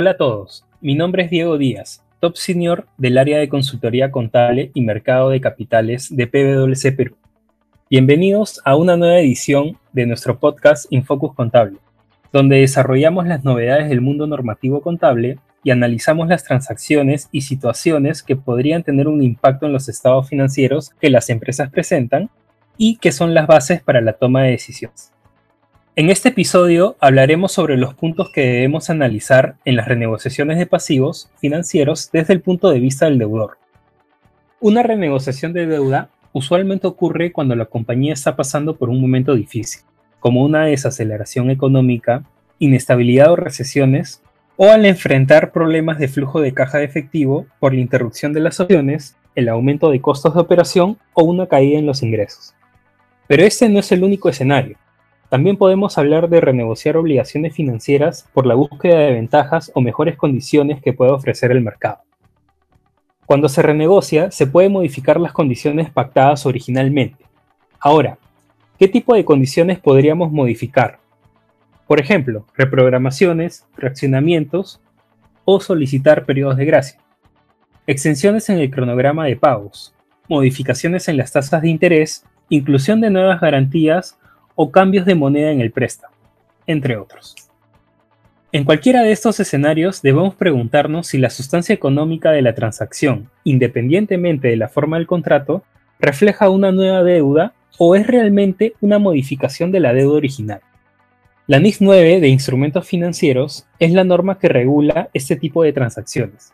Hola a todos, mi nombre es Diego Díaz, top senior del área de consultoría contable y mercado de capitales de PwC Perú. Bienvenidos a una nueva edición de nuestro podcast Infocus Contable, donde desarrollamos las novedades del mundo normativo contable y analizamos las transacciones y situaciones que podrían tener un impacto en los estados financieros que las empresas presentan y que son las bases para la toma de decisiones. En este episodio hablaremos sobre los puntos que debemos analizar en las renegociaciones de pasivos financieros desde el punto de vista del deudor. Una renegociación de deuda usualmente ocurre cuando la compañía está pasando por un momento difícil, como una desaceleración económica, inestabilidad o recesiones, o al enfrentar problemas de flujo de caja de efectivo por la interrupción de las opciones, el aumento de costos de operación o una caída en los ingresos. Pero este no es el único escenario. También podemos hablar de renegociar obligaciones financieras por la búsqueda de ventajas o mejores condiciones que puede ofrecer el mercado. Cuando se renegocia, se pueden modificar las condiciones pactadas originalmente. Ahora, ¿qué tipo de condiciones podríamos modificar? Por ejemplo, reprogramaciones, fraccionamientos o solicitar periodos de gracia. Extensiones en el cronograma de pagos, modificaciones en las tasas de interés, inclusión de nuevas garantías o cambios de moneda en el préstamo, entre otros. En cualquiera de estos escenarios debemos preguntarnos si la sustancia económica de la transacción, independientemente de la forma del contrato, refleja una nueva deuda o es realmente una modificación de la deuda original. La NIS 9 de instrumentos financieros es la norma que regula este tipo de transacciones.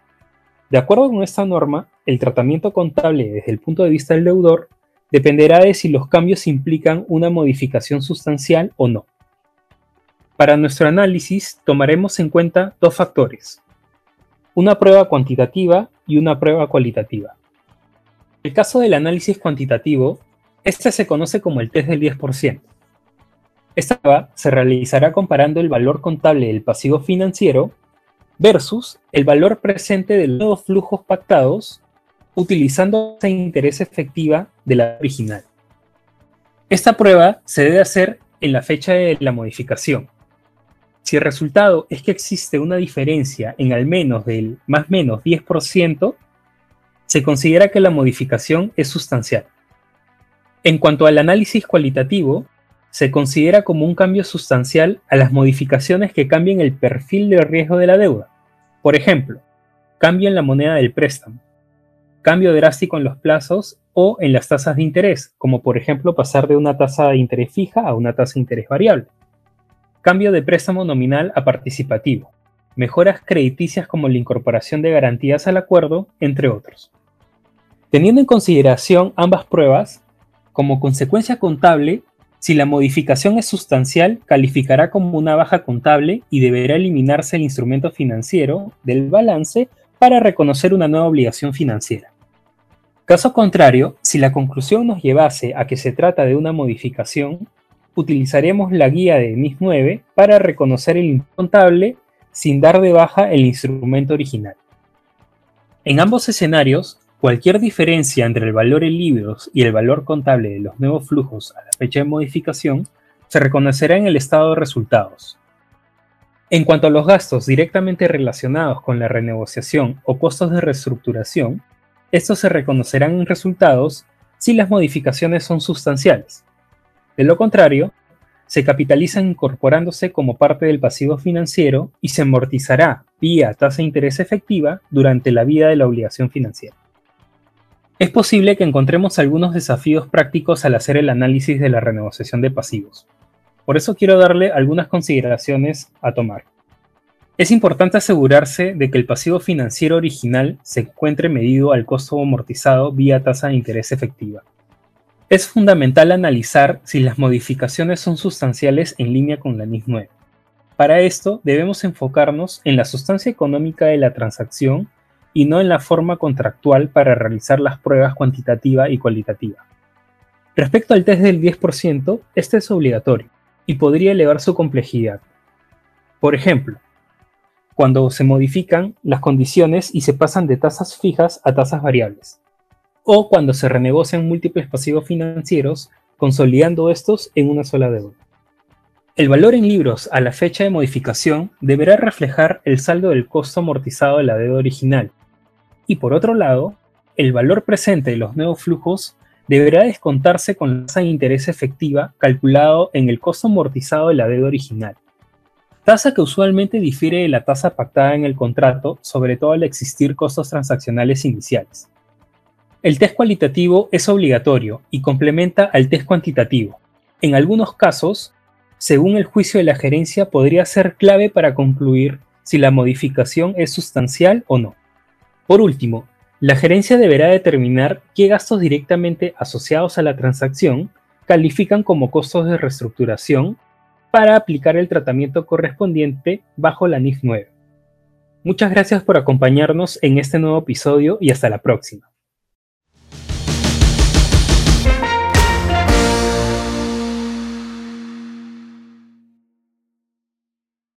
De acuerdo con esta norma, el tratamiento contable desde el punto de vista del deudor dependerá de si los cambios implican una modificación sustancial o no. Para nuestro análisis tomaremos en cuenta dos factores, una prueba cuantitativa y una prueba cualitativa. En el caso del análisis cuantitativo, este se conoce como el test del 10%. Esta prueba se realizará comparando el valor contable del pasivo financiero versus el valor presente de los flujos pactados utilizando esa interés efectiva de la original. Esta prueba se debe hacer en la fecha de la modificación. Si el resultado es que existe una diferencia en al menos del más menos 10%, se considera que la modificación es sustancial. En cuanto al análisis cualitativo, se considera como un cambio sustancial a las modificaciones que cambien el perfil de riesgo de la deuda. Por ejemplo, cambian la moneda del préstamo, cambio drástico en los plazos o en las tasas de interés, como por ejemplo pasar de una tasa de interés fija a una tasa de interés variable. Cambio de préstamo nominal a participativo. Mejoras crediticias como la incorporación de garantías al acuerdo, entre otros. Teniendo en consideración ambas pruebas, como consecuencia contable, si la modificación es sustancial, calificará como una baja contable y deberá eliminarse el instrumento financiero del balance para reconocer una nueva obligación financiera. Caso contrario, si la conclusión nos llevase a que se trata de una modificación, utilizaremos la guía de NIS 9 para reconocer el incontable sin dar de baja el instrumento original. En ambos escenarios, cualquier diferencia entre el valor en libros y el valor contable de los nuevos flujos a la fecha de modificación se reconocerá en el estado de resultados. En cuanto a los gastos directamente relacionados con la renegociación o costos de reestructuración, estos se reconocerán en resultados si las modificaciones son sustanciales. De lo contrario, se capitalizan incorporándose como parte del pasivo financiero y se amortizará vía tasa de interés efectiva durante la vida de la obligación financiera. Es posible que encontremos algunos desafíos prácticos al hacer el análisis de la renegociación de pasivos. Por eso quiero darle algunas consideraciones a tomar. Es importante asegurarse de que el pasivo financiero original se encuentre medido al costo amortizado vía tasa de interés efectiva. Es fundamental analizar si las modificaciones son sustanciales en línea con la NIS 9. Para esto debemos enfocarnos en la sustancia económica de la transacción y no en la forma contractual para realizar las pruebas cuantitativa y cualitativa. Respecto al test del 10%, este es obligatorio y podría elevar su complejidad. Por ejemplo, cuando se modifican las condiciones y se pasan de tasas fijas a tasas variables, o cuando se renegocian múltiples pasivos financieros, consolidando estos en una sola deuda. El valor en libros a la fecha de modificación deberá reflejar el saldo del costo amortizado de la deuda original. Y por otro lado, el valor presente de los nuevos flujos deberá descontarse con la tasa de interés efectiva calculado en el costo amortizado de la deuda original. Tasa que usualmente difiere de la tasa pactada en el contrato, sobre todo al existir costos transaccionales iniciales. El test cualitativo es obligatorio y complementa al test cuantitativo. En algunos casos, según el juicio de la gerencia, podría ser clave para concluir si la modificación es sustancial o no. Por último, la gerencia deberá determinar qué gastos directamente asociados a la transacción califican como costos de reestructuración para aplicar el tratamiento correspondiente bajo la NIF 9. Muchas gracias por acompañarnos en este nuevo episodio y hasta la próxima.